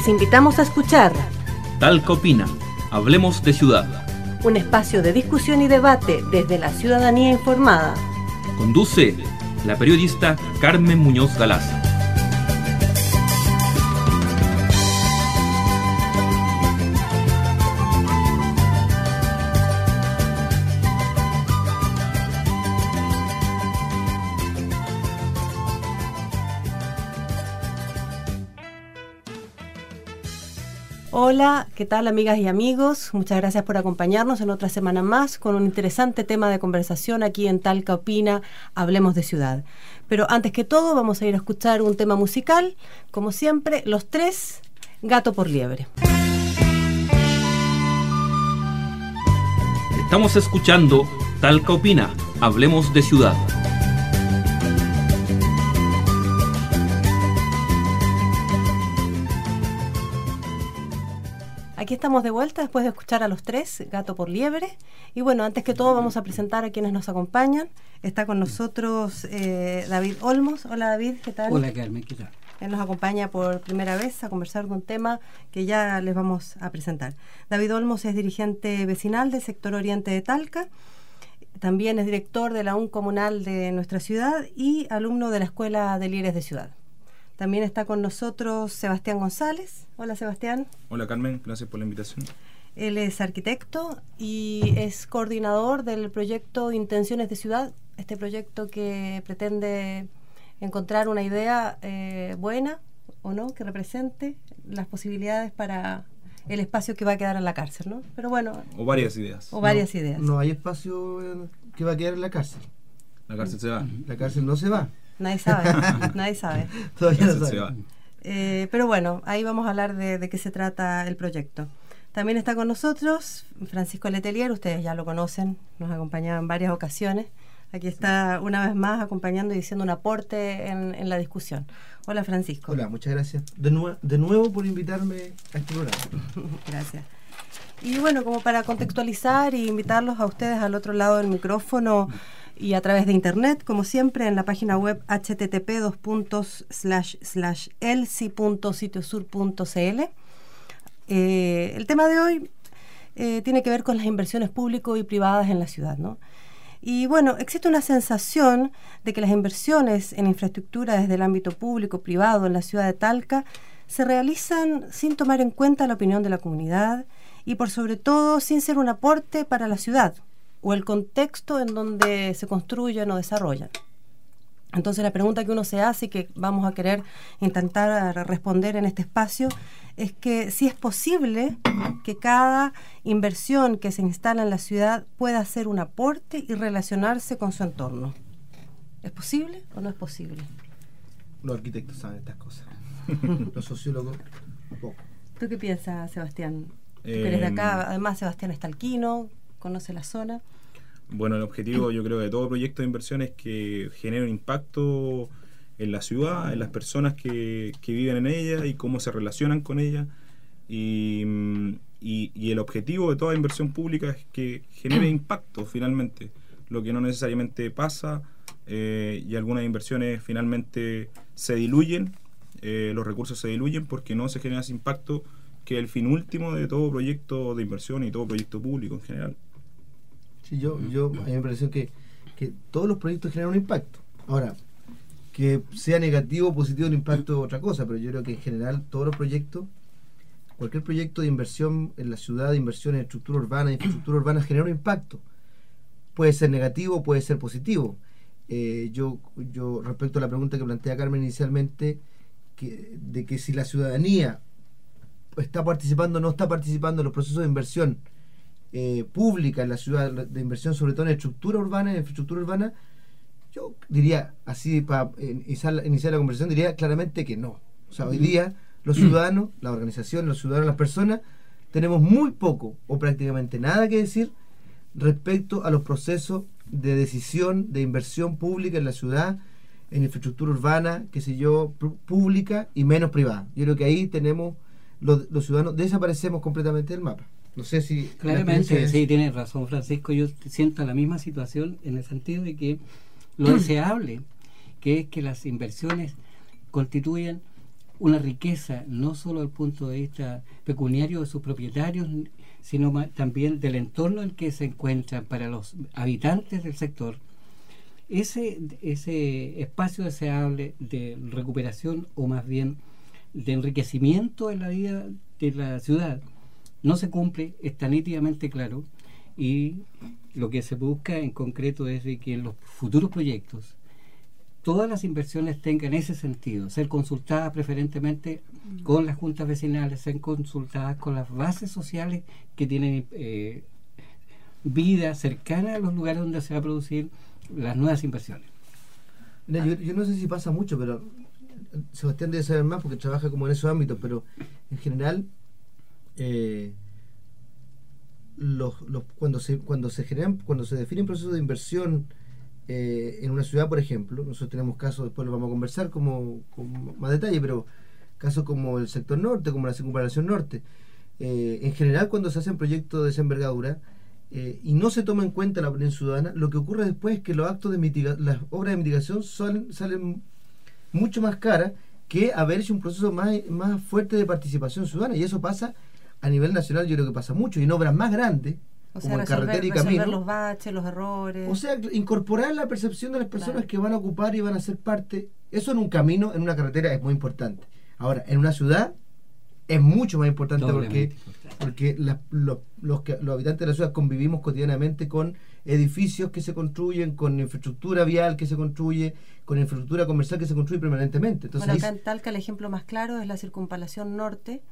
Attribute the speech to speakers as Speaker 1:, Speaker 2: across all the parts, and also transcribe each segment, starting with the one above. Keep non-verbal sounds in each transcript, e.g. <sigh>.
Speaker 1: Les invitamos a escuchar
Speaker 2: Talca Opina, Hablemos de Ciudad.
Speaker 1: Un espacio de discusión y debate desde la ciudadanía informada.
Speaker 2: Conduce la periodista Carmen Muñoz Galaz.
Speaker 1: Hola, ¿qué tal amigas y amigos? Muchas gracias por acompañarnos en otra semana más con un interesante tema de conversación aquí en Talca Opina, Hablemos de Ciudad. Pero antes que todo vamos a ir a escuchar un tema musical, como siempre, los tres, Gato por Liebre.
Speaker 2: Estamos escuchando Talca Opina, Hablemos de Ciudad.
Speaker 1: Aquí estamos de vuelta después de escuchar a los tres, Gato por Liebre. Y bueno, antes que todo vamos a presentar a quienes nos acompañan. Está con nosotros eh, David Olmos. Hola David, ¿qué tal?
Speaker 3: Hola Carmen, ¿qué tal?
Speaker 1: Él nos acompaña por primera vez a conversar de un tema que ya les vamos a presentar. David Olmos es dirigente vecinal del sector oriente de Talca. También es director de la UN comunal de nuestra ciudad y alumno de la Escuela de Líderes de Ciudad. También está con nosotros Sebastián González. Hola Sebastián.
Speaker 4: Hola Carmen, gracias por la invitación.
Speaker 1: Él es arquitecto y es coordinador del proyecto Intenciones de Ciudad, este proyecto que pretende encontrar una idea eh, buena o no, que represente las posibilidades para el espacio que va a quedar en la cárcel, ¿no? Pero bueno.
Speaker 4: O varias ideas.
Speaker 1: O varias ideas.
Speaker 5: No hay espacio que va a quedar en la cárcel.
Speaker 4: La cárcel se va.
Speaker 5: La cárcel no se va.
Speaker 1: Nadie sabe, <laughs> nadie sabe.
Speaker 5: Todavía no sabe.
Speaker 1: Eh, pero bueno, ahí vamos a hablar de, de, qué se trata el proyecto. También está con nosotros Francisco Letelier, ustedes ya lo conocen, nos acompañaba en varias ocasiones. Aquí está una vez más acompañando y diciendo un aporte en, en la discusión. Hola Francisco.
Speaker 5: Hola, muchas gracias. De, nu de nuevo por invitarme a este programa. <laughs>
Speaker 1: gracias. Y bueno, como para contextualizar y invitarlos a ustedes al otro lado del micrófono y a través de internet, como siempre, en la página web http elsi.sitiosur.cl. Eh, el tema de hoy eh, tiene que ver con las inversiones públicas y privadas en la ciudad, ¿no? Y bueno, existe una sensación de que las inversiones en infraestructura desde el ámbito público privado en la ciudad de Talca se realizan sin tomar en cuenta la opinión de la comunidad y por sobre todo sin ser un aporte para la ciudad o el contexto en donde se construyen o desarrollan. Entonces la pregunta que uno se hace y que vamos a querer intentar responder en este espacio es que si es posible que cada inversión que se instala en la ciudad pueda hacer un aporte y relacionarse con su entorno. ¿Es posible o no es posible?
Speaker 5: Los arquitectos saben estas cosas. <laughs> Los sociólogos, poco.
Speaker 1: ¿Tú qué piensas, Sebastián? Tú que eres de acá, además Sebastián está alquino, conoce la zona.
Speaker 4: Bueno, el objetivo yo creo de todo proyecto de inversión es que genere un impacto en la ciudad, en las personas que, que viven en ella y cómo se relacionan con ella. Y, y, y, el objetivo de toda inversión pública es que genere <clears throat> impacto finalmente, lo que no necesariamente pasa eh, y algunas inversiones finalmente se diluyen, eh, los recursos se diluyen porque no se genera ese impacto que es el fin último de todo proyecto de inversión y todo proyecto público en general.
Speaker 5: Sí, yo, yo a mí me pareció que, que todos los proyectos generan un impacto. Ahora, que sea negativo o positivo el impacto es otra cosa, pero yo creo que en general todos los proyectos, cualquier proyecto de inversión en la ciudad, de inversión en estructura urbana, infraestructura urbana, genera un impacto. Puede ser negativo, puede ser positivo. Eh, yo, yo, respecto a la pregunta que plantea Carmen inicialmente, que, de que si la ciudadanía está participando o no está participando en los procesos de inversión eh, pública en la ciudad, de inversión sobre todo en estructura urbana, en infraestructura urbana, yo diría, así para iniciar, iniciar la conversación, diría claramente que no. O sea, hoy día los ciudadanos, la organización, los ciudadanos, las personas, tenemos muy poco o prácticamente nada que decir respecto a los procesos de decisión de inversión pública en la ciudad, en infraestructura urbana, qué sé yo, pública y menos privada. Yo creo que ahí tenemos, los, los ciudadanos, desaparecemos completamente del mapa. No sé si...
Speaker 3: Claramente, sí, tienes razón Francisco, yo siento la misma situación en el sentido de que lo <clears throat> deseable, que es que las inversiones constituyan una riqueza no solo desde el punto de vista pecuniario de sus propietarios, sino también del entorno en que se encuentran para los habitantes del sector, ese, ese espacio deseable de recuperación o más bien de enriquecimiento en la vida de la ciudad no se cumple, está nítidamente claro, y lo que se busca en concreto es que en los futuros proyectos todas las inversiones tengan ese sentido, ser consultadas preferentemente con las juntas vecinales, ser consultadas con las bases sociales que tienen eh, vida cercana a los lugares donde se va a producir las nuevas inversiones.
Speaker 5: yo, no sé si pasa mucho, pero Sebastián debe saber más porque trabaja como en esos ámbitos, pero en general eh, los, cuando se cuando se generan cuando se definen procesos de inversión eh, en una ciudad, por ejemplo, nosotros tenemos casos, después lo vamos a conversar como, con más detalle, pero casos como el sector norte, como la circunvalación norte. Eh, en general, cuando se hacen proyectos de esa envergadura eh, y no se toma en cuenta la opinión ciudadana, lo que ocurre después es que los actos de mitigación, las obras de mitigación salen mucho más caras que haber hecho un proceso más, más fuerte de participación ciudadana. Y eso pasa a nivel nacional, yo creo que pasa mucho, y en obras más grandes,
Speaker 1: o sea, carretera y camino. los baches, los errores.
Speaker 5: O sea, incorporar la percepción de las personas que van a ocupar y van a ser parte. Eso en un camino, en una carretera, es muy importante. Ahora, en una ciudad es mucho más importante porque, porque los, los, los habitantes de la ciudad convivimos cotidianamente con edificios que se construyen, con infraestructura vial que se construye, con infraestructura comercial que se construye permanentemente. Entonces,
Speaker 1: bueno, acá en Talca el ejemplo más claro es la circunvalación norte,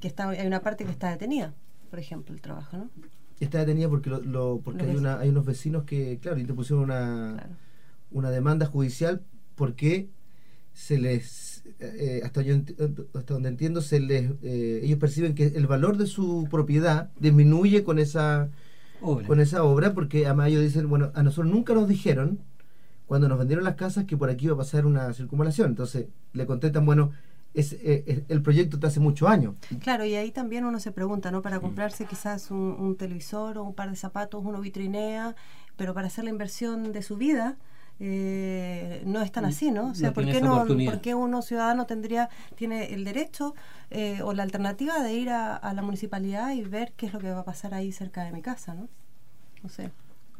Speaker 1: que está, hay una parte que está detenida por ejemplo, el trabajo, ¿no?
Speaker 5: Está detenida porque, lo, porque hay, una, hay unos vecinos que, claro, interpusieron una, una demanda judicial porque se les, eh, hasta, yo, hasta donde entiendo, se les, eh, ellos perciben que el valor de su propiedad disminuye con esa obra. con esa obra porque además ellos dicen, bueno, a nosotros nunca nos dijeron cuando nos vendieron las casas que por aquí iba a pasar una circunvalación. Entonces le contestan, bueno, es, eh, el proyecto de hace muchos años.
Speaker 1: Claro, y ahí también uno se pregunta, ¿no? Para comprarse quizás un, televisor o un par de zapatos, uno vitrinea, pero para hacer la inversión de su vida, eh, no es tan así, ¿no? O sea, ¿por, qué no, ¿por qué uno ciudadano tendría, tiene el derecho eh, o la alternativa de ir a, la municipalidad y ver qué es lo que va a pasar ahí cerca de mi casa, ¿no? No sé.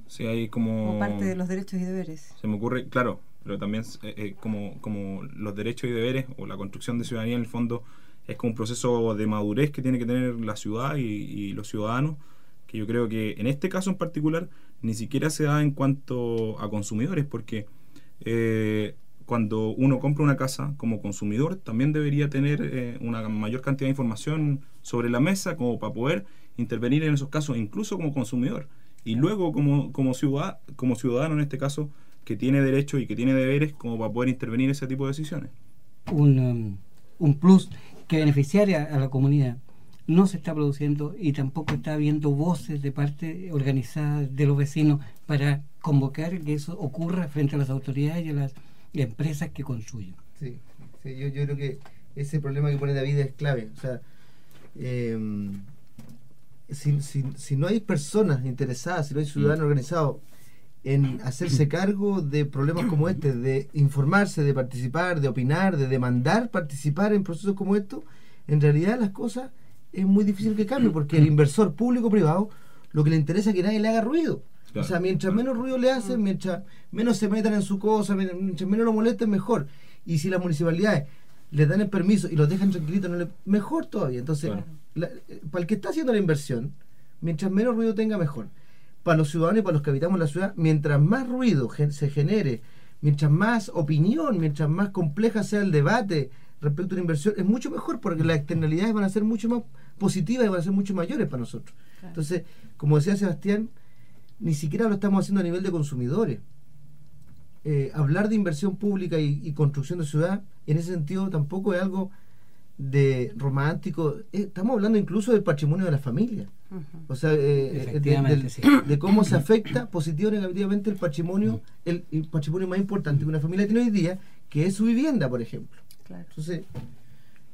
Speaker 4: Sí, hay como...
Speaker 1: Como parte de los derechos y deberes.
Speaker 4: Se me ocurre, claro, pero también eh, eh, como, como los derechos y deberes o la construcción de ciudadanía en el fondo es como un proceso de madurez que tiene que tener la ciudad y, los ciudadanos, que yo creo que en este caso en particular ni siquiera se da en cuanto a consumidores, porque eh, cuando uno compra una casa como consumidor también debería tener una mayor cantidad de información sobre la mesa como para poder intervenir en esos casos, incluso como consumidor. Y luego como, como, como ciudadano en este caso, que tiene derechos y que tiene deberes como para poder intervenir en ese tipo de decisiones.
Speaker 3: Un, um, un plus que beneficiaría a la comunidad no se está produciendo y tampoco está habiendo voces de parte organizada de los vecinos para convocar que eso ocurra frente a las autoridades y a las empresas que construyen.
Speaker 5: Sí, yo, yo, creo que ese problema que pone David es clave. O sea, em, si, si, si, no hay personas interesadas, si no hay ciudadanos mm. organizados en hacerse <clears throat> cargo de problemas como este, de informarse, de participar, de opinar, de demandar participar en procesos como estos, en realidad las cosas es muy difícil que cambien, porque el inversor público-privado lo que le interesa es que nadie le haga ruido. O sea, mientras menos ruido le hacen, mientras menos se metan en su cosa, mientras menos lo molesten, mejor. Y si las municipalidades les dan el permiso y los dejan tranquilitos, no le, mejor todavía. Entonces, eh, para el que está haciendo la inversión, mientras menos ruido tenga, mejor para los ciudadanos y para los que habitamos la ciudad, mientras más ruido se genere, mientras más opinión, mientras más compleja sea el debate respecto a la inversión, es mucho mejor porque las externalidades van a ser mucho más positivas y van a ser mucho mayores para nosotros. Entonces, como decía Sebastián, ni siquiera lo estamos haciendo a nivel de consumidores. Eh, hablar de inversión pública y, construcción de ciudad, en ese sentido, tampoco es algo de romántico. Eh, estamos hablando incluso del patrimonio de la familia. O sea, eh, eh, de, <clears throat> cómo se afecta positivo o negativamente el patrimonio, el, patrimonio más importante que una familia tiene hoy día, que es su vivienda, por ejemplo. Entonces,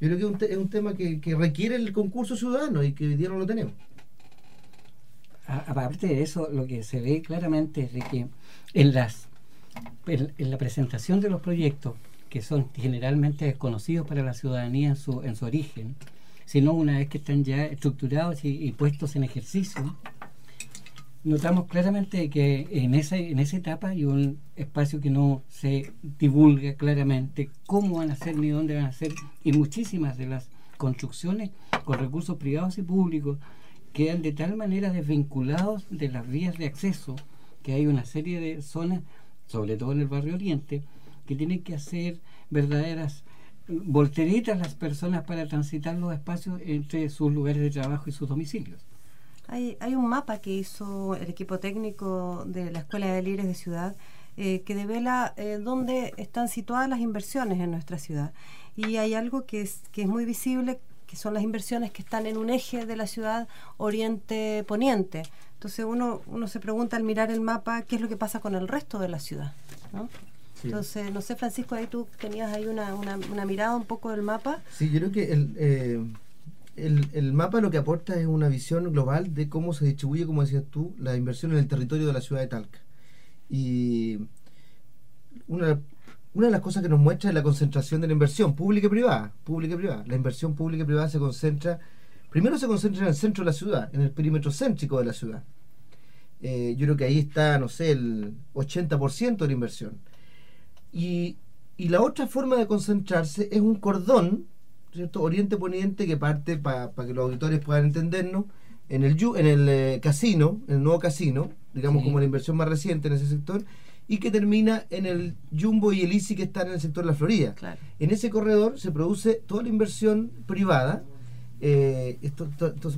Speaker 5: yo creo que es un, tema que, requiere el concurso ciudadano y que hoy día no lo tenemos.
Speaker 3: Aparte de eso, lo que se ve claramente es de que en las en la presentación de los proyectos que son generalmente desconocidos para la ciudadanía en su, en su origen, sino una vez que están ya estructurados y, puestos en ejercicio, notamos claramente que en esa, en esa etapa hay un espacio que no se divulga claramente cómo van a ser ni dónde van a ser, y muchísimas de las construcciones con recursos privados y públicos quedan de tal manera desvinculados de las vías de acceso que hay una serie de zonas, sobre todo en el barrio Oriente, que tienen que hacer verdaderas volteritas las personas para transitar los espacios entre sus lugares de trabajo y sus domicilios.
Speaker 1: Hay, un mapa que hizo el equipo técnico de la Escuela de Líderes de Ciudad eh, que devela eh, dónde están situadas las inversiones en nuestra ciudad. Y hay algo que es, que es muy visible, que son las inversiones que están en un eje de la ciudad oriente-poniente. Entonces uno, uno se pregunta al mirar el mapa qué es lo que pasa con el resto de la ciudad. ¿no? Entonces, no sé, Francisco, ahí tú tenías ahí una, una, mirada un poco del mapa.
Speaker 5: Sí, yo creo que el, eh, el, el, mapa lo que aporta es una visión global de cómo se distribuye, como decías tú, la inversión en el territorio de la ciudad de Talca. Y una, una de las cosas que nos muestra es la concentración de la inversión pública y privada. Pública y privada. La inversión pública y privada se concentra, primero se concentra en el centro de la ciudad, en el perímetro céntrico de la ciudad. Eh, yo creo que ahí está, no sé, el 80% de la inversión. Y, y la otra forma de concentrarse es un cordón, ¿cierto? Oriente-Poniente que parte para que los auditores puedan entendernos en el, en el eh, casino, en el nuevo casino, digamos como la inversión más reciente en ese sector, y que termina en el Jumbo y el ICI que están en el sector de la Florida. En ese corredor se produce toda la inversión privada. Eh, esto,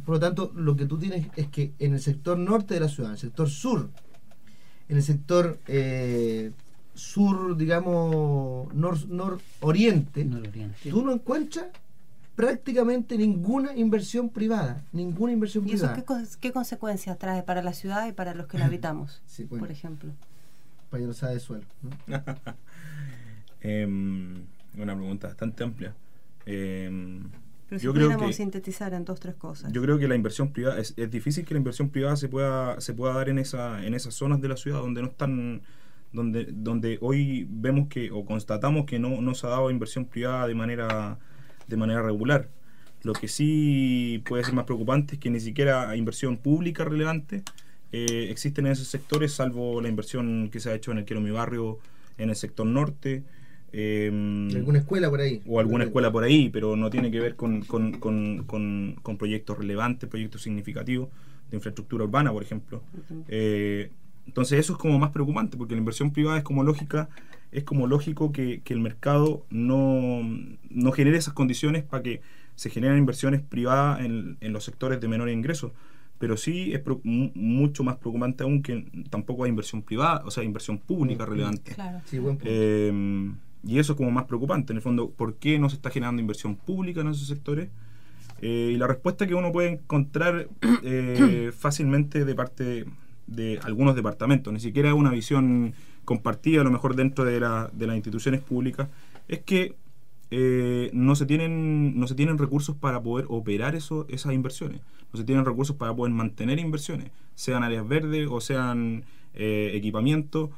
Speaker 5: por lo tanto, lo que tú tienes es que en el sector norte de la ciudad, en el sector sur, en el sector eh, sur, digamos, nor-oriente, tú no encuentras prácticamente ninguna inversión privada, ninguna inversión
Speaker 1: ¿Y
Speaker 5: privada.
Speaker 1: Eso qué, consecuencias trae para la ciudad y para los que la <clears throat> habitamos, por ejemplo?
Speaker 5: Para de suelo. <laughs>
Speaker 4: Em, una pregunta bastante amplia.
Speaker 1: Em, Pero si yo creo que, sintetizar en dos tres cosas.
Speaker 4: Yo creo que la inversión privada es, es, difícil que la inversión privada se pueda se pueda dar en esa en esas zonas de la ciudad donde no están donde, donde hoy vemos que o constatamos que no, no se ha dado inversión privada de manera, de manera regular. Lo que sí puede ser más preocupante es que ni siquiera inversión pública relevante eh, existen en esos sectores, salvo la inversión que se ha hecho en el Quiero Mi Barrio, en el sector norte.
Speaker 5: Eh, ¿Alguna escuela por ahí?
Speaker 4: O alguna escuela por ahí, pero no tiene que ver con, con, con, con, proyectos relevantes, proyectos significativos de infraestructura urbana, por ejemplo. Entonces eso es como más preocupante, porque la inversión privada es como lógica, es como lógico que, el mercado no, no, genere esas condiciones para que se generen inversiones privadas en, los sectores de menor ingreso. Pero sí es mucho más preocupante aún que tampoco hay inversión privada, o sea, inversión pública relevante.
Speaker 1: Claro.
Speaker 4: Eh, y eso es como más preocupante, en el fondo, ¿por qué no se está generando inversión pública en esos sectores? Eh, y la respuesta que uno puede encontrar eh, <coughs> fácilmente de parte de algunos departamentos, ni siquiera una visión compartida a lo mejor dentro de, la, de las instituciones públicas, es que eh, no, se tienen, no se tienen recursos para poder operar esas inversiones, no se tienen recursos para poder mantener inversiones, sean áreas verdes o sean eh, equipamientos.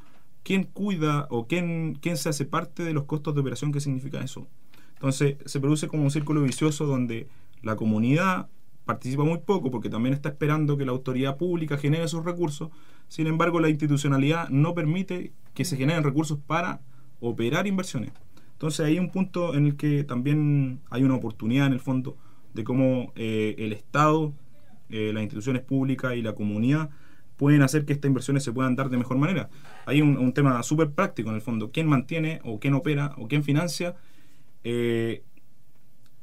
Speaker 4: ¿Quién cuida o quién, quién se hace parte de los costos de operación que significa eso? Entonces se produce como un círculo vicioso donde la comunidad participa muy poco porque también está esperando que la autoridad pública genere esos recursos. Sin embargo, la institucionalidad no permite que se generen recursos para operar inversiones. Entonces hay un punto en el que también hay una oportunidad en el fondo de cómo eh, el Estado, eh, las instituciones públicas y la comunidad pueden hacer que estas inversiones se puedan dar de mejor manera. Hay un, tema súper práctico en el fondo. ¿Quién mantiene o quién opera o quién financia eh,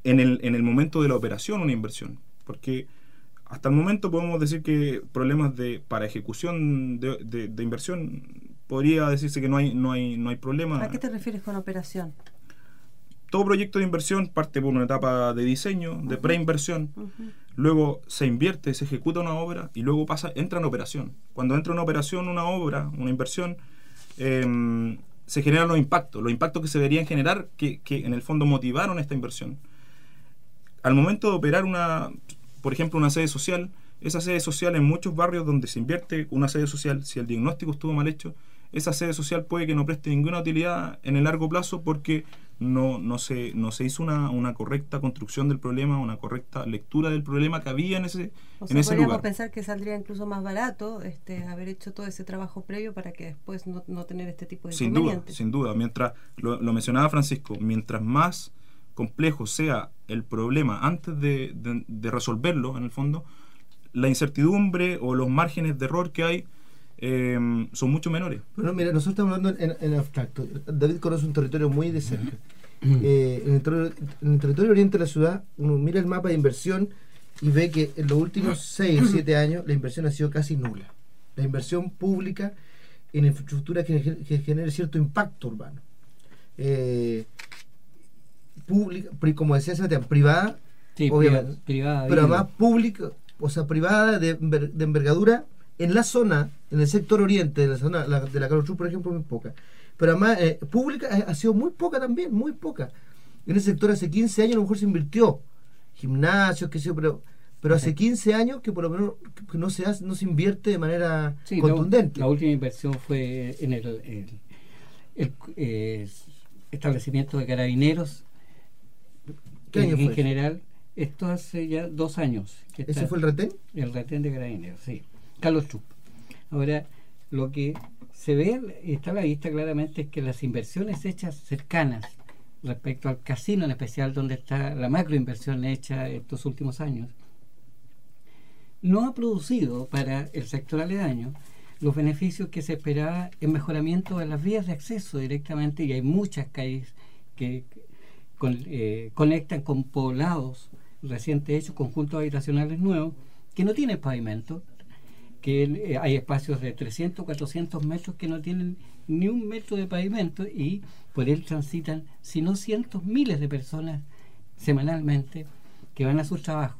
Speaker 4: en, el, en el momento de la operación una inversión? Porque hasta el momento podemos decir que problemas de para ejecución de, inversión podría decirse que no hay no hay no hay problema.
Speaker 1: ¿A qué te refieres con operación?
Speaker 4: Todo proyecto de inversión parte por una etapa de diseño, de preinversión, luego se invierte, se ejecuta una obra y luego pasa entra en operación. Cuando entra en operación una obra, una inversión, em, se generan los impactos, los impactos que se deberían generar que, que en el fondo motivaron esta inversión. Al momento de operar una, por ejemplo, una sede social, esa sede social en muchos barrios donde se invierte una sede social, si el diagnóstico estuvo mal hecho, esa sede social puede que no preste ninguna utilidad en el largo plazo porque no, no, se, no se hizo una, una correcta construcción del problema, una correcta lectura del problema que había en ese,
Speaker 1: O
Speaker 4: en
Speaker 1: sea,
Speaker 4: ese
Speaker 1: podríamos
Speaker 4: lugar.
Speaker 1: pensar que saldría incluso más barato este, haber hecho todo ese trabajo previo para que después no, no tener este tipo de
Speaker 4: Sin duda, sin duda. Mientras, lo, lo mencionaba Francisco, mientras más complejo sea el problema antes de, de- de resolverlo, en el fondo, la incertidumbre o los márgenes de error que hay eh, son mucho menores.
Speaker 5: Bueno, mira, nosotros estamos hablando en, en abstracto. David conoce un territorio muy de cerca. Eh, en, el territorio, en el territorio oriente de la ciudad, uno mira el mapa de inversión y ve que en los últimos <clears throat> 6 o 7 años la inversión ha sido casi nula. La inversión pública en infraestructura que, que genere cierto impacto urbano. Eh, pública, como decía privada,
Speaker 3: Sí,
Speaker 5: obviamente,
Speaker 3: priva- privada.
Speaker 5: pero además pública, o sea, privada de, enver- de envergadura en la zona, en el sector oriente de la zona la- de la Carlos Truz, por ejemplo, muy poca. Pero además, eh, pública eh, ha sido muy poca también, muy poca. En ese sector hace 15 años a lo mejor se invirtió. Gimnasios, qué sé yo, pero, pero hace 15 años que por lo menos no se hace, no se invierte de manera
Speaker 3: Sí,
Speaker 5: contundente.
Speaker 3: La, última inversión fue en el, el- el, eh, establecimiento de carabineros.
Speaker 5: ¿Qué año
Speaker 3: en,
Speaker 5: fue?
Speaker 3: general, esto hace ya dos años. que
Speaker 5: ¿Ese fue el retén?
Speaker 3: El retén de carabineros, sí. Carlos Trupp. Ahora, lo que se ve y está a la vista claramente es que las inversiones hechas cercanas respecto al casino en especial, donde está la macroinversión hecha estos últimos años, no ha producido para el sector aledaño los beneficios que se esperaba en mejoramiento de las vías de acceso directamente, y hay muchas calles que con- eh, conectan con poblados recientes hechos, conjuntos habitacionales nuevos, que no tienen pavimento, que eh, hay espacios de 300, 400 metros que no tienen ni un metro de pavimento y por él transitan, si no cientos, miles de personas semanalmente que van a sus trabajos,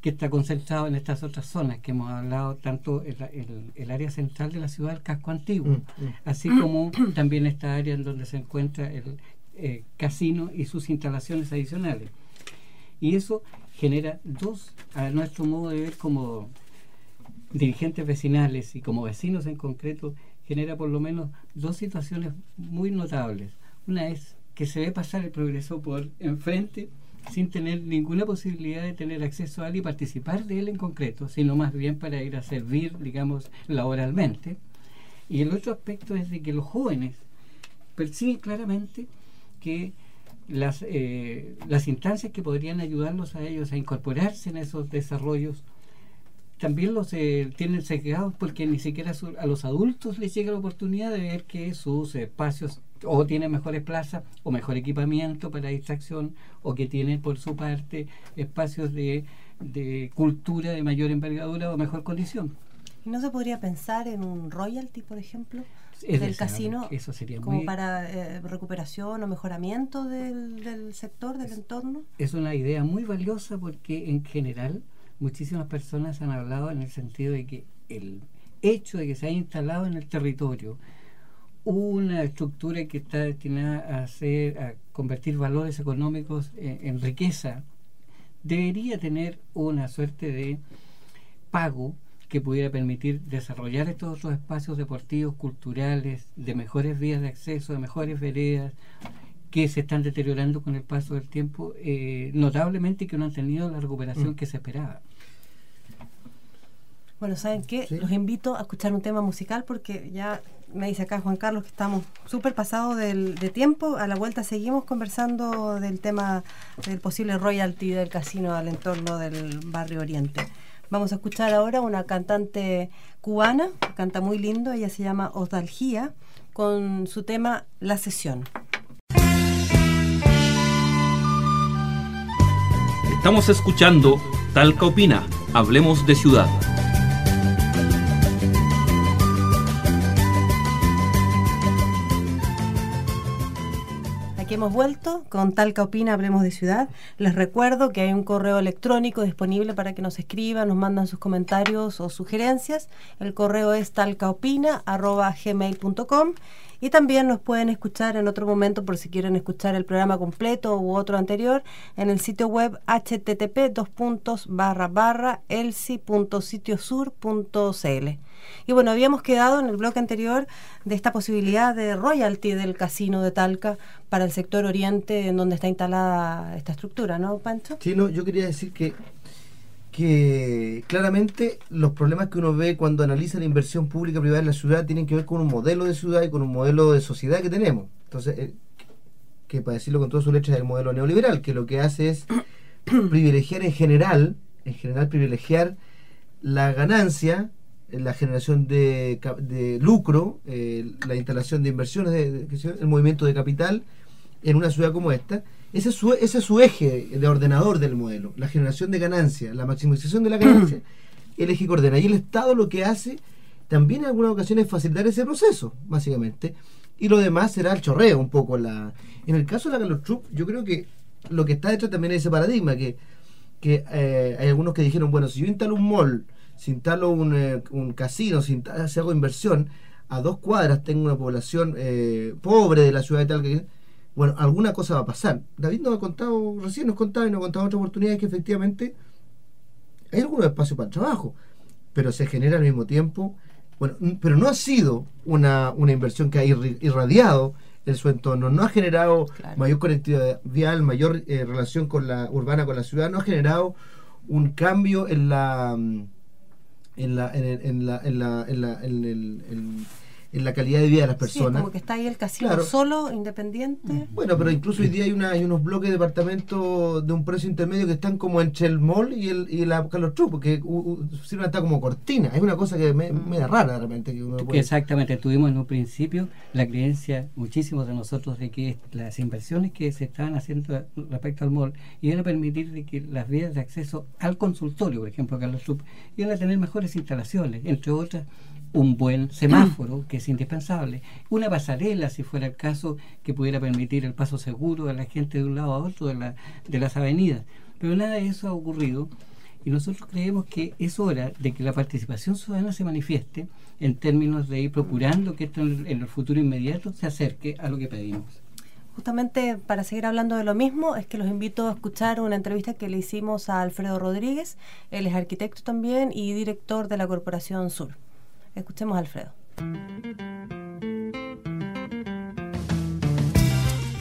Speaker 3: que está concentrado en estas otras zonas que hemos hablado, tanto el, el- el área central de la ciudad, el casco antiguo,
Speaker 5: Mm, mm.
Speaker 3: así como también esta área en donde se encuentra el eh, casino y sus instalaciones adicionales. Y eso genera dos, a nuestro modo de ver como dirigentes vecinales y como vecinos en concreto, genera por lo menos dos situaciones muy notables. Una es que se ve pasar el progreso por enfrente sin tener ninguna posibilidad de tener acceso a él y participar de él en concreto, sino más bien para ir a servir, digamos, laboralmente. Y el otro aspecto es de que los jóvenes perciben claramente que las, eh, las instancias que podrían ayudarlos a ellos a incorporarse en esos desarrollos también los eh, tienen segregados porque ni siquiera su- a los adultos les llega la oportunidad de ver que sus espacios o tienen mejores plazas o mejor equipamiento para distracción o que tienen por su parte espacios de, de cultura de mayor envergadura o mejor condición.
Speaker 1: ¿Y ¿No se podría pensar en un royalty, por ejemplo,
Speaker 3: Es
Speaker 1: del casino
Speaker 3: Eso sería
Speaker 1: como
Speaker 3: muy,
Speaker 1: para eh, recuperación o mejoramiento del, del sector, del entorno?
Speaker 3: es una idea muy valiosa porque en general muchísimas personas han hablado en el sentido de que el hecho de que se haya instalado en el territorio una estructura que está destinada a hacer a convertir valores económicos en, en riqueza debería tener una suerte de pago que pudiera permitir desarrollar estos otros espacios deportivos, culturales, de mejores vías de acceso, de mejores veredas, que se están deteriorando con el paso del tiempo eh, notablemente que no han tenido la recuperación
Speaker 5: Mm.
Speaker 3: que se esperaba.
Speaker 1: Bueno, ¿saben qué?
Speaker 5: Sí.
Speaker 1: Los invito a escuchar un tema musical porque ya me dice acá Juan Carlos que estamos súper pasados del, de tiempo. A la vuelta seguimos conversando del tema del posible royalty del casino al entorno del barrio Oriente. Vamos a escuchar ahora una cantante cubana, canta muy lindo, ella se llama Ostalgía, con su tema La Sesión.
Speaker 2: Estamos escuchando Talca Opina, Hablemos de Ciudad.
Speaker 1: Aquí hemos vuelto con Talca Opina, hablemos de ciudad. Les recuerdo que hay un correo electrónico disponible para que nos escriban, nos mandan sus comentarios o sugerencias. El correo es talcaopina.gmail.com Y también nos pueden escuchar en otro momento por si quieren escuchar el programa completo u otro anterior en el sitio web http elsi.sitiosur.cl. Y bueno, habíamos quedado en el bloque anterior de esta posibilidad de royalty del casino de Talca para el sector oriente en donde está instalada esta estructura, ¿no, Pancho?
Speaker 5: Sí, no, yo quería decir que que claramente los problemas que uno ve cuando analiza la inversión pública privada en la ciudad tienen que ver con un modelo de ciudad y con un modelo de sociedad que tenemos. Entonces, eh, que para decirlo con todas sus letras es el modelo neoliberal, que lo que hace es <coughs> privilegiar en general, en general privilegiar la ganancia, la generación de, de lucro, eh, la instalación de inversiones, de, el movimiento de capital en una ciudad como esta, ese es, su, ese es su eje de ordenador del modelo, la generación de ganancia, la maximización de la ganancia, <clears throat> el eje que ordena. Y el Estado lo que hace también en algunas ocasiones es facilitar ese proceso, básicamente. Y lo demás será el chorreo un poco. la En el caso de la Carlos Trupp, yo creo que lo que está detrás también es ese paradigma, que, que eh, hay algunos que dijeron, bueno, si yo instalo un mall, si instalo un, eh, un casino, si, si, hago inversión, a dos cuadras tengo una población eh, pobre de la ciudad de tal que bueno, alguna cosa va a pasar. David nos ha contado, recién nos contaba y nos ha contado otras oportunidades que efectivamente hay algunos espacios para el trabajo, pero se genera al mismo tiempo, bueno, pero no ha sido una, una inversión que ha irradiado el su entorno, no ha generado mayor conectividad vial, mayor eh, relación con la urbana con la ciudad, no ha generado un cambio en la en la en, la en la en la en el en la calidad de vida de las personas.
Speaker 1: como que está ahí el casino solo, independiente.
Speaker 5: Mm. Bueno, pero incluso hoy día hay, una, hay unos bloques de departamentos de un precio intermedio que están como entre el mall y, el, y la Carlos True, porque sirven hasta como cortina. Es una cosa que me, me da rara realmente.
Speaker 3: Que Exactamente, tuvimos en un principio la creencia, muchísimos de nosotros, de que las inversiones que se estaban haciendo respecto al mall iban a permitir de que las vías de acceso al consultorio, por ejemplo, Carlos True, iban a tener mejores instalaciones, entre otras un buen semáforo, que es indispensable, una pasarela, si fuera el caso, que pudiera permitir el paso seguro de la gente de un lado a otro de, la, de las avenidas. Pero nada de eso ha ocurrido y nosotros creemos que es hora de que la participación ciudadana se manifieste en términos de ir procurando que esto en el futuro inmediato se acerque a lo que pedimos.
Speaker 1: Justamente para seguir hablando de lo mismo, es que los invito a escuchar una entrevista que le hicimos a Alfredo Rodríguez, él es arquitecto también y director de la Corporación Sur. Escuchemos a Alfredo.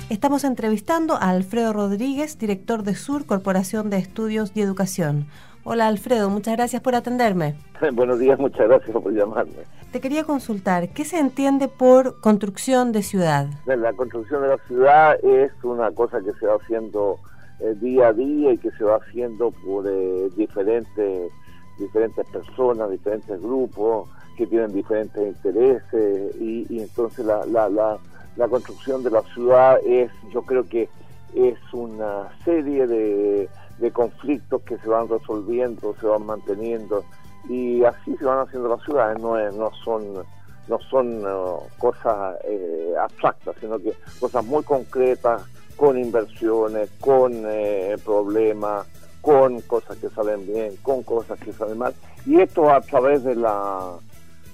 Speaker 1: Estamos entrevistando a Alfredo Rodríguez, director de Sur, Corporación de Estudios y Educación. Hola Alfredo, muchas gracias por atenderme. <laughs>
Speaker 6: Buenos días, muchas gracias por llamarme.
Speaker 1: Te quería consultar, ¿qué se entiende por construcción de ciudad?
Speaker 6: La construcción de la ciudad es una cosa que se va haciendo eh, día a día y que se va haciendo por eh, diferentes, diferentes personas, diferentes grupos que tienen diferentes intereses y, entonces la, la, la, construcción de la ciudad es, yo creo que es una serie de, de conflictos que se van resolviendo, se van manteniendo y así se van haciendo las ciudades, no, no son no son uh, cosas eh, abstractas, sino que cosas muy concretas, con inversiones, con eh, problemas, con cosas que salen bien, con cosas que salen mal, y esto a través de la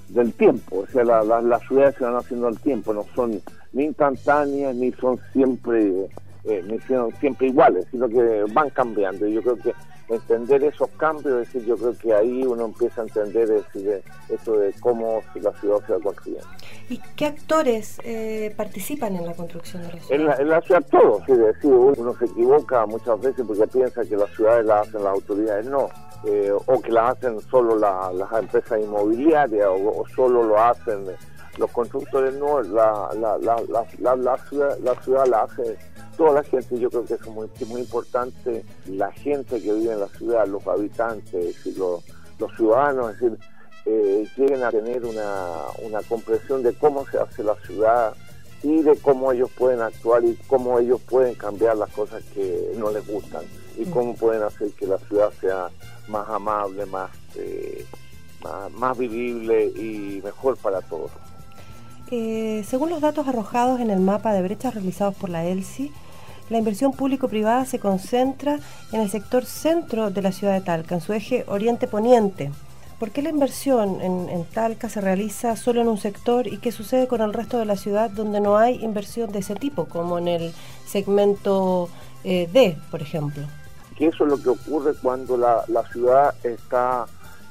Speaker 6: del tiempo, o sea, las ciudades se van haciendo al tiempo, no son ni instantáneas ni son siempre eh, ni son siempre iguales, sino que van cambiando. Y yo creo que entender esos cambios, es decir, yo creo que ahí uno empieza a entender decir, esto de cómo la ciudad se va construyendo.
Speaker 1: ¿Y qué actores eh, participan en la construcción de la ciudad?
Speaker 6: En la, en la ciudad todos, es decir, uno se equivoca muchas veces porque piensa que las ciudades las hacen las autoridades, no eh, o que la hacen solo las empresas inmobiliarias o, solo lo hacen los constructores, no, la, la, la, la, ciudad, la ciudad la hace toda la gente, yo creo que es muy, muy importante, la gente que vive en la ciudad, los habitantes y los, los ciudadanos, es decir, eh, lleguen a tener una, una comprensión de cómo se hace la ciudad y de cómo ellos pueden actuar y cómo ellos pueden cambiar las cosas que no les gustan y cómo pueden hacer que la ciudad sea más amable, más, eh, más, vivible y mejor para todos.
Speaker 1: Eh, según los datos arrojados en el mapa de brechas realizados por la ELSI, la inversión público-privada se concentra en el sector centro de la ciudad de Talca, en su eje oriente-poniente, ¿por qué la inversión en, en, Talca se realiza solo en un sector y qué sucede con el resto de la ciudad donde no hay inversión de ese tipo, como en el segmento eh, D, por ejemplo?
Speaker 6: Que eso es lo que ocurre cuando la, la ciudad está,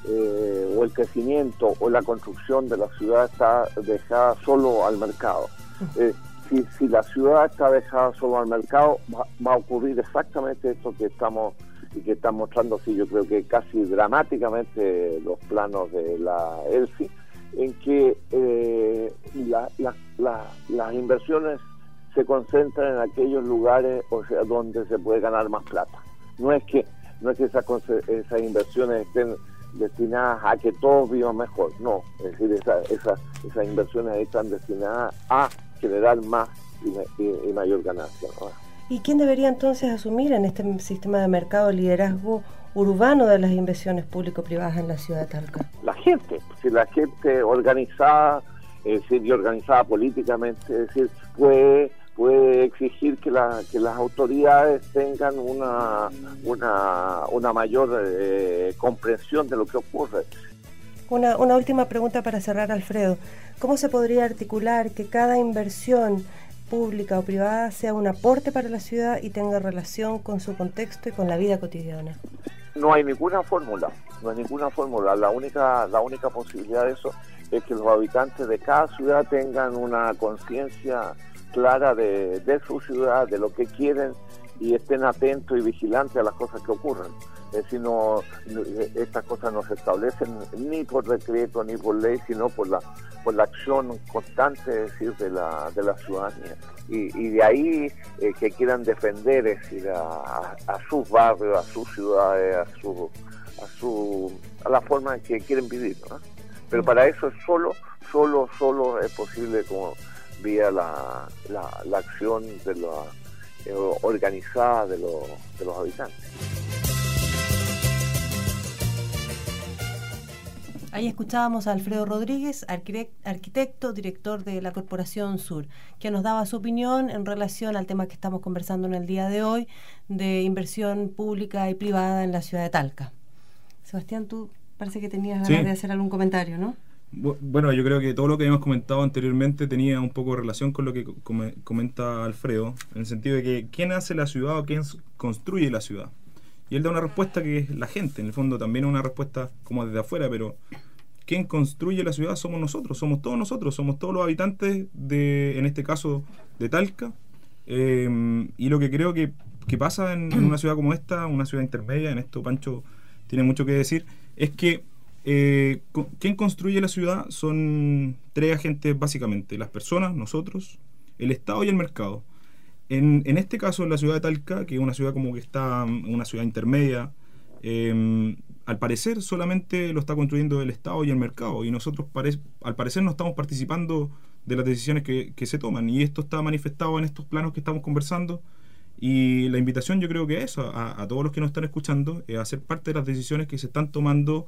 Speaker 6: eh, o el crecimiento o la construcción de la ciudad está dejada solo al mercado. Eh, si, si, la ciudad está dejada solo al mercado, va, va a ocurrir exactamente esto que estamos y que están mostrando, sí, yo creo que casi dramáticamente los planos de la ELSI, en que eh, la, la, la, las inversiones se concentran en aquellos lugares o sea, donde se puede ganar más plata. No es que no es que esas, esas inversiones estén destinadas a que todos vivan mejor, no, es decir, esa, esa, esas inversiones están destinadas a generar más y, y, y mayor ganancia. ¿no?
Speaker 1: ¿Y quién debería entonces asumir en este sistema de mercado el liderazgo urbano de las inversiones público-privadas en la ciudad de Talca?
Speaker 6: La gente, si la gente organizada, es decir, y organizada políticamente, es decir, puede puede exigir que, la, que las autoridades tengan una, una, una mayor eh, comprensión de lo que ocurre.
Speaker 1: Una, una última pregunta para cerrar, Alfredo. ¿Cómo se podría articular que cada inversión pública o privada sea un aporte para la ciudad y tenga relación con su contexto y con la vida cotidiana?
Speaker 6: No hay ninguna fórmula, no hay ninguna fórmula. La única, la única posibilidad de eso es que los habitantes de cada ciudad tengan una conciencia clara de, de, su ciudad, de lo que quieren y estén atentos y vigilantes a las cosas que ocurren. Es decir, no, estas cosas no se establecen ni por decreto ni por ley, sino por la por la acción constante es decir, de, la, de la ciudadanía. Y, y de ahí eh, que quieran defender es decir, a, a, sus barrios, a sus ciudades, a su, a, su, a la forma en que quieren vivir. ¿no? Pero para eso es solo, solo, solo es posible como vía la, la, la acción de la eh, organizada de, lo, de los habitantes.
Speaker 1: Ahí escuchábamos a Alfredo Rodríguez, arquitecto, director de la Corporación Sur, que nos daba su opinión en relación al tema que estamos conversando en el día de hoy, de inversión pública y privada en la ciudad de Talca. Sebastián, tú parece que tenías ganas sí. de hacer algún comentario, ¿no?
Speaker 4: Bueno, yo creo que todo lo que hemos comentado anteriormente tenía un poco de relación con lo que comenta Alfredo, en el sentido de que quién hace la ciudad o quién construye la ciudad. Y él da una respuesta que es la gente, en el fondo también una respuesta como desde afuera, pero quien construye la ciudad somos nosotros, somos todos nosotros, somos todos los habitantes de, en este caso, de Talca. Eh, y lo que creo que, que pasa en, en, una ciudad como esta, una ciudad intermedia, en esto Pancho tiene mucho que decir, es que eh, quien construye la ciudad son tres agentes básicamente, las personas, nosotros, el Estado y el mercado. En, en, este caso, en la ciudad de Talca, que es una ciudad como que está, una ciudad intermedia, eh, al parecer solamente lo está construyendo el Estado y el mercado, y nosotros pare al parecer no estamos participando de las decisiones que, que, se toman, y esto está manifestado en estos planos que estamos conversando, y la invitación yo creo que es a, a todos los que nos están escuchando, es a ser parte de las decisiones que se están tomando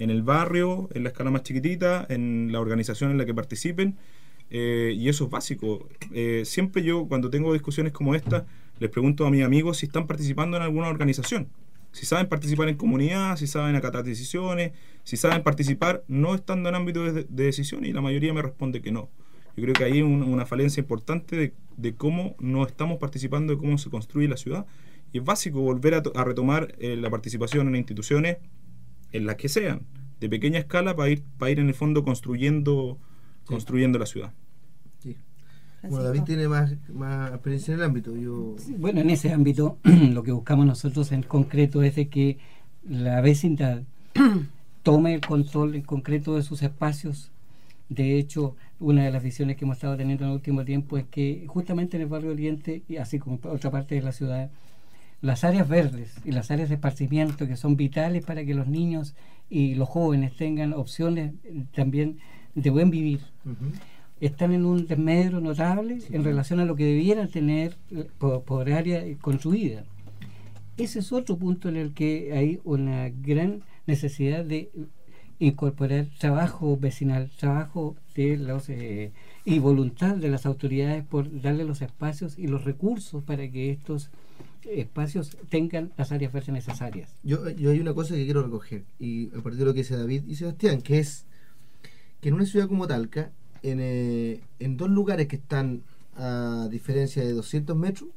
Speaker 4: en el barrio, en la escala más chiquitita, en la organización en la que participen, eh, y eso es básico. Eh, siempre yo, cuando tengo discusiones como esta, les pregunto a mis amigos si están participando en alguna organización. Si saben participar en comunidad, si saben acatar decisiones, si saben participar no estando en ámbito de, de decisión, y la mayoría me responde que no. Yo creo que ahí hay un, una falencia importante de, de, cómo no estamos participando, de cómo se construye la ciudad. Y es básico volver a, a retomar eh, la participación en instituciones, en las que sean, de pequeña escala, para ir, para ir en el fondo construyendo construyendo la ciudad.
Speaker 5: Sí. Bueno, David tiene más, más experiencia en el ámbito. Yo...
Speaker 3: Sí, bueno, en ese ámbito <clears throat> lo que buscamos nosotros en concreto es de que la vecindad <clears throat> tome el control en concreto de sus espacios. De hecho, una de las visiones que hemos estado teniendo en el último tiempo es que justamente en el barrio Oriente, y así como en otra parte de la ciudad, las áreas verdes y las áreas de esparcimiento que son vitales para que los niños y los jóvenes tengan opciones también de buen vivir. Uh -huh. Están en un desmedro notable sí. en relación a lo que debieran tener por, por, área construida. Ese es otro punto en el que hay una gran necesidad de incorporar trabajo vecinal, trabajo de los eh, y voluntad de las autoridades por darle los espacios y los recursos para que estos espacios tengan las áreas verdes necesarias.
Speaker 5: Yo, yo hay una cosa que quiero recoger, y a partir de lo que dice David y Sebastián, que es que en una ciudad como Talca, en, eh, en dos lugares que están a diferencia de 200 metros,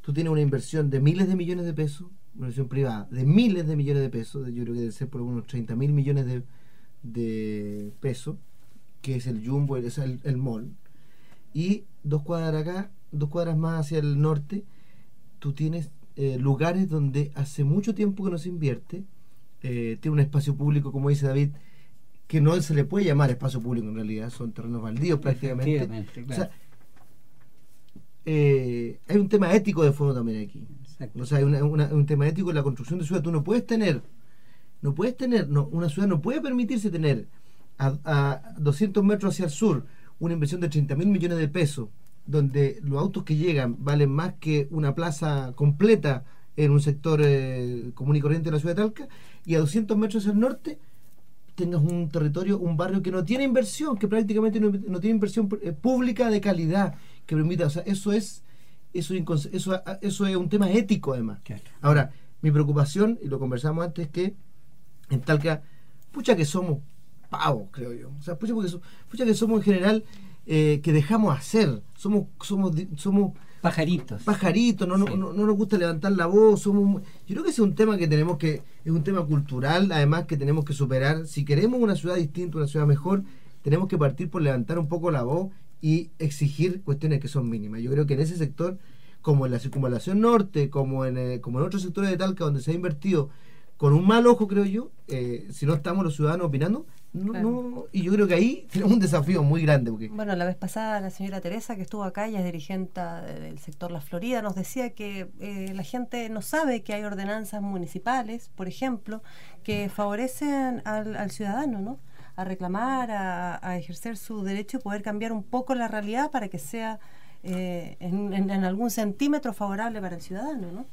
Speaker 5: tú tienes una inversión de miles de millones de pesos, una inversión privada de miles de millones de pesos, yo creo que debe ser por unos 30 mil millones de, de pesos, que es el Jumbo, es el, el mall, y dos cuadras acá, dos cuadras más hacia el norte, tú tienes eh, lugares donde hace mucho tiempo que no se invierte, eh, tiene un espacio público, como dice David, que no se le puede llamar espacio público en realidad, son terrenos baldíos prácticamente.
Speaker 3: Efectivamente,
Speaker 5: O
Speaker 3: claro.
Speaker 5: sea, eh, hay un tema ético de fondo también aquí.
Speaker 3: Exacto.
Speaker 5: O sea, hay una- una- un tema ético en la construcción de ciudad. Tú no puedes tener, no puedes tener, no, una ciudad no puede permitirse tener a, a 200 metros hacia el sur una inversión de 30 mil millones de pesos, donde los autos que llegan valen más que una plaza completa en un sector eh, común y corriente de la ciudad de Talca, y a 200 metros el norte tengas un territorio, un barrio que no tiene inversión, que prácticamente no, no tiene inversión eh, pública de calidad que permita, o sea, eso es eso, eso, eso es un tema ético además.
Speaker 3: Claro.
Speaker 5: Ahora, mi preocupación, y lo conversamos antes, es que en Talca, pucha que somos pavos, creo yo. O sea, pucha, porque so- pucha que somos en general eh, que dejamos hacer. Somos, somos, somos
Speaker 3: Pajaritos.
Speaker 5: pajaritos, no, no,
Speaker 3: Sí.
Speaker 5: no, no nos gusta levantar la voz. Somos, yo creo que ese es un tema que tenemos que, es un tema cultural, además que tenemos que superar. Si queremos una ciudad distinta, una ciudad mejor, tenemos que partir por levantar un poco la voz y exigir cuestiones que son mínimas. Yo creo que en ese sector, como en la circunvalación norte, como en, eh, como en otros sectores de Talca donde se ha invertido con un mal ojo, creo yo, eh, si no estamos los ciudadanos opinando, no,
Speaker 1: Claro.
Speaker 5: no- y yo creo que ahí <laughs> tenemos un desafío muy grande. Porque,
Speaker 1: Bueno, la vez pasada la señora Teresa, que estuvo acá, ella es dirigente del sector La Florida, nos decía que eh, la gente no sabe que hay ordenanzas municipales, por ejemplo, que favorecen al, al ciudadano, ¿no? A reclamar, a, a ejercer su derecho y poder cambiar un poco la realidad para que sea eh, en, en- en algún centímetro favorable para el ciudadano, ¿no?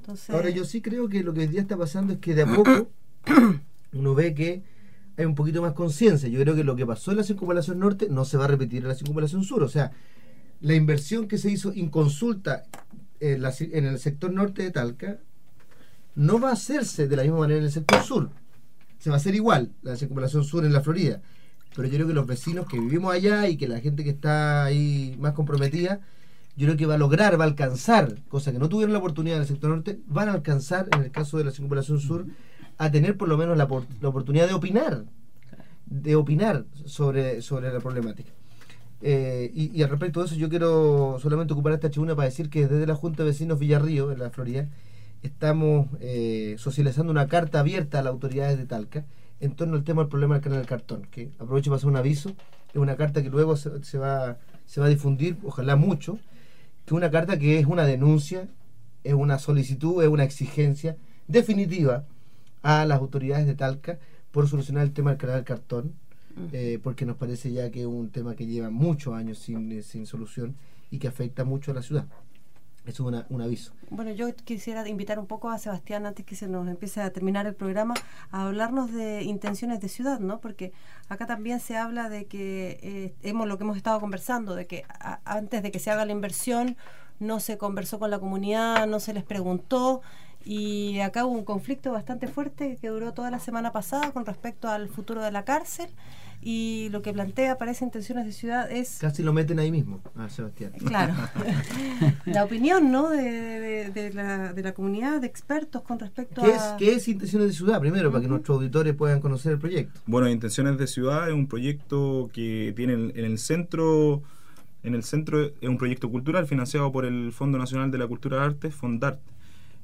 Speaker 1: Entonces,
Speaker 5: Ahora yo sí creo que lo que hoy día está pasando es que de a poco <coughs> uno ve que hay un poquito más conciencia. Yo creo que lo que pasó en la circunvalación norte no se va a repetir en la circunvalación sur. O sea, la inversión que se hizo inconsulta en, la ci- en el sector norte de Talca no va a hacerse de la misma manera en el sector sur. Se va a hacer igual la circunvalación sur en la Florida. Pero yo creo que los vecinos que vivimos allá y que la gente que está ahí más comprometida, yo creo que va a lograr, va a alcanzar, cosa que no tuvieron la oportunidad en el sector norte, van a alcanzar, en el caso de la circunvalación sur, a tener por lo menos la, la oportunidad de opinar, de opinar sobre, sobre la problemática. Eh, y, al respecto de eso, yo quiero solamente ocupar esta tribuna para decir que desde la Junta de Vecinos Villarrío, en la Florida, estamos eh, socializando una carta abierta a las autoridades de Talca en torno al tema del problema del canal cartón, que aprovecho para hacer un aviso, es una carta que luego se, se va, se va a difundir, ojalá mucho, que una carta que es una denuncia, es una solicitud, es una exigencia definitiva a las autoridades de Talca por solucionar el tema del canal del cartón, eh, porque nos parece ya que es un tema que lleva muchos años sin, eh, sin solución y que afecta mucho a la ciudad. Eso es una- un aviso.
Speaker 1: Bueno, yo quisiera invitar un poco a Sebastián antes que se nos empiece a terminar el programa a hablarnos de intenciones de ciudad, ¿no? Porque acá también se habla de que eh, hemos lo que hemos estado conversando, de que a- antes de que se haga la inversión no se conversó con la comunidad, no se les preguntó y acá hubo un conflicto bastante fuerte que duró toda la semana pasada con respecto al futuro de la cárcel y lo que plantea parece intenciones de ciudad es
Speaker 5: Casi lo meten ahí mismo, a Sebastián.
Speaker 1: Claro. <laughs> <laughs> la opinión, ¿no? De, de- de la, de la comunidad de expertos con respecto
Speaker 5: ¿Qué es,
Speaker 1: a...
Speaker 5: ¿Qué es Intenciones de Ciudad? Primero, para que nuestros auditores puedan conocer el proyecto.
Speaker 4: Bueno, Intenciones de Ciudad es un proyecto que tiene en en el centro, en el centro es un proyecto cultural financiado por el Fondo Nacional de la Cultura y Artes, Fondart.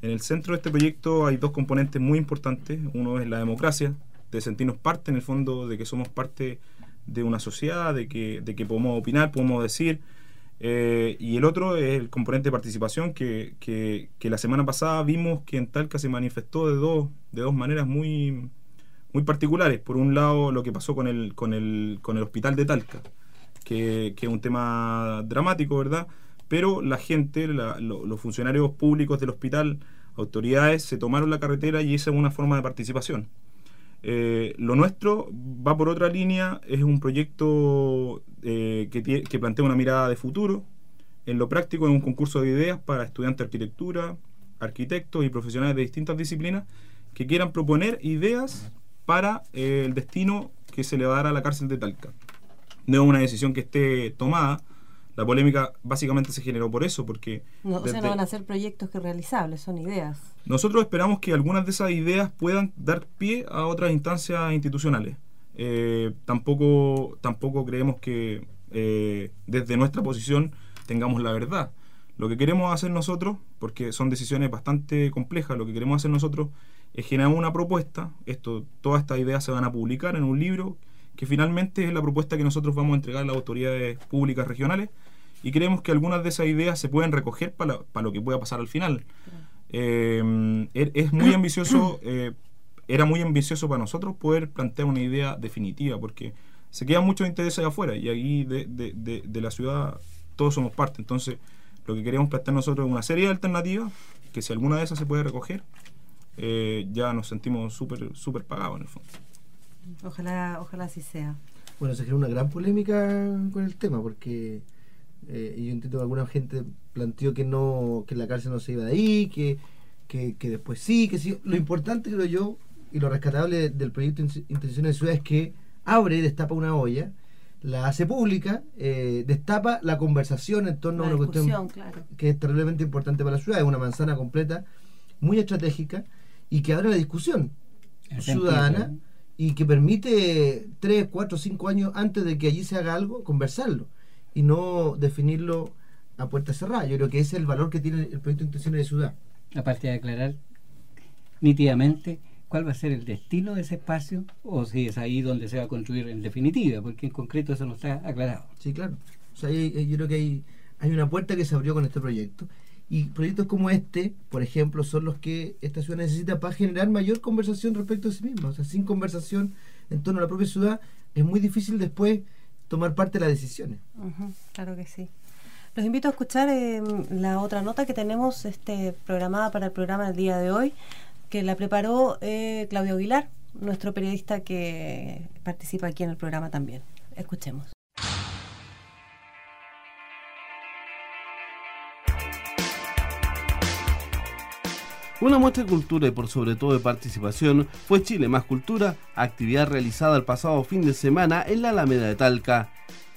Speaker 4: En el centro de este proyecto hay dos componentes muy importantes. Uno es la democracia, de sentirnos parte en el fondo, de que somos parte de una sociedad, de que, de que podemos opinar, podemos decir. Eh, y el otro es el componente de participación, que, que, que la semana pasada vimos que en Talca se manifestó de dos, de dos maneras muy, muy particulares. Por un lado, lo que pasó con el, con el, con el hospital de Talca, que, que es un tema dramático, ¿verdad? Pero la gente, los funcionarios públicos del hospital, autoridades, se tomaron la carretera y esa es una forma de participación. Eh, lo nuestro va por otra línea, es un proyecto eh, que, plantea una mirada de futuro, en lo práctico en un concurso de ideas para estudiantes de arquitectura, arquitectos y profesionales de distintas disciplinas que quieran proponer ideas para eh, el destino que se le va a dar a la cárcel de Talca. No es una decisión que esté tomada, la polémica básicamente se generó por eso, porque...
Speaker 1: No, o sea, no van a ser proyectos que realizables, son ideas.
Speaker 4: Nosotros esperamos que algunas de esas ideas puedan dar pie a otras instancias institucionales. Eh, tampoco, tampoco creemos que eh, desde nuestra posición tengamos la verdad. Lo que queremos hacer nosotros, porque son decisiones bastante complejas, lo que queremos hacer nosotros es generar una propuesta. Esto, todas estas ideas se van a publicar en un libro que finalmente es la propuesta que nosotros vamos a entregar a las autoridades públicas regionales y creemos que algunas de esas ideas se pueden recoger para, lo que pueda pasar al final. Eh, es muy ambicioso, eh, era muy ambicioso para nosotros poder plantear una idea definitiva, porque se quedan muchos intereses afuera y ahí de, de, de, la ciudad todos somos parte. Entonces, lo que queremos plantear nosotros es una serie de alternativas que si alguna de esas se puede recoger, eh, ya nos sentimos súper super pagados en el fondo.
Speaker 1: Ojalá, ojalá así sea.
Speaker 5: Bueno, se generó una gran polémica con el tema porque eh, yo entiendo que alguna gente planteó que no que la cárcel no se iba de ahí, que, que, después sí, que sí. Lo importante creo yo y lo rescatable del proyecto Intenciones de Ciudad es que abre, destapa una olla, la hace pública, eh, destapa la conversación en torno a una cuestión que es terriblemente importante para la ciudad, es una manzana completa, muy estratégica y que abre la discusión ciudadana y que permite 3, 4, 5 años antes de que allí se haga algo, conversarlo y no definirlo a puerta cerrada. Yo creo que ese es el valor que tiene el proyecto de intenciones de ciudad.
Speaker 3: Aparte de aclarar nítidamente cuál va a ser el destino de ese espacio o si es ahí donde se va a construir en definitiva, porque en concreto eso no está aclarado.
Speaker 5: Sí, claro. O sea, yo creo que hay, hay una puerta que se abrió con este proyecto. Y proyectos como este, por ejemplo, son los que esta ciudad necesita para generar mayor conversación respecto a sí misma. O sea, sin conversación en torno a la propia ciudad, es muy difícil después tomar parte de las decisiones.
Speaker 1: claro que sí. Los invito a escuchar eh, la otra nota que tenemos este, programada para el programa del día de hoy, que la preparó eh, Claudio Aguilar, nuestro periodista que participa aquí en el programa también. Escuchemos.
Speaker 7: Una muestra de cultura y por sobre todo de participación fue Chile Más Cultura, actividad realizada el pasado fin de semana en la Alameda de Talca,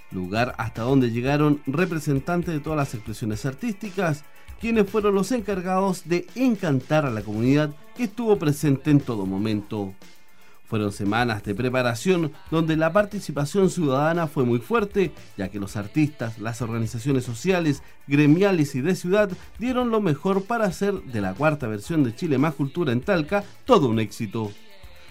Speaker 7: lugar hasta donde llegaron representantes de todas las expresiones artísticas, quienes fueron los encargados de encantar a la comunidad que estuvo presente en todo momento. Fueron semanas de preparación donde la participación ciudadana fue muy fuerte, ya que los artistas, las organizaciones sociales, gremiales y de ciudad dieron lo mejor para hacer de la cuarta versión de Chile Más Cultura en Talca todo un éxito.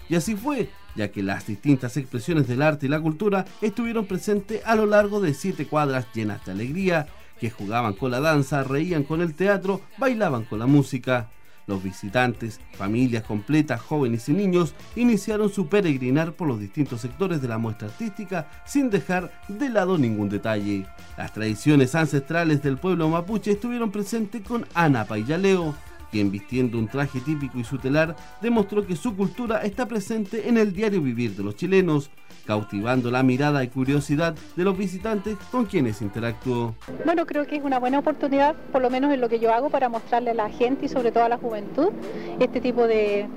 Speaker 7: Y así fue, ya que las distintas expresiones del arte y la cultura estuvieron presentes a lo largo de siete cuadras llenas de alegría, que jugaban con la danza, reían con el teatro, bailaban con la música. Los visitantes, familias completas, jóvenes y niños, iniciaron su peregrinar por los distintos sectores de la muestra artística sin dejar de lado ningún detalle. Las tradiciones ancestrales del pueblo mapuche estuvieron presentes con Ana Payaleo, quien vistiendo un traje típico y su telar demostró que su cultura está presente en el diario vivir de los chilenos, cautivando la mirada y curiosidad de los visitantes con quienes interactuó.
Speaker 8: Bueno, creo que es una buena oportunidad, por lo menos en lo que yo hago, para mostrarle a la gente y sobre todo a la juventud este tipo de,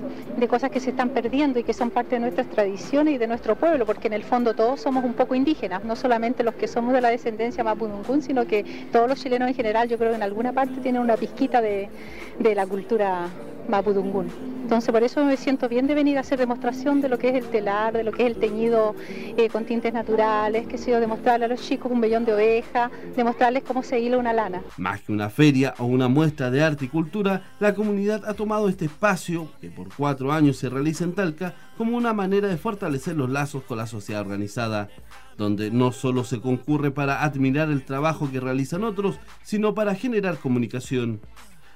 Speaker 8: cosas que se están perdiendo y que son parte de nuestras tradiciones y de nuestro pueblo, porque en el fondo todos somos un poco indígenas, no solamente los que somos de la descendencia mapudungún, sino que todos los chilenos en general, yo creo que en alguna parte tienen una pizquita de, de la cultura mapudungún. Entonces por eso me siento bien de venir a hacer demostración de lo que es el telar, de lo que es el teñido eh, con tintes naturales, que sé demostrarle a los chicos un vellón de oveja, demostrarles cómo se hila una lana.
Speaker 7: Más que una feria o una muestra de arte y cultura, la comunidad ha tomado este espacio, que por cuatro años se realiza en Talca, como una manera de fortalecer los lazos con la sociedad organizada donde no solo se concurre para admirar el trabajo que realizan otros, sino para generar comunicación.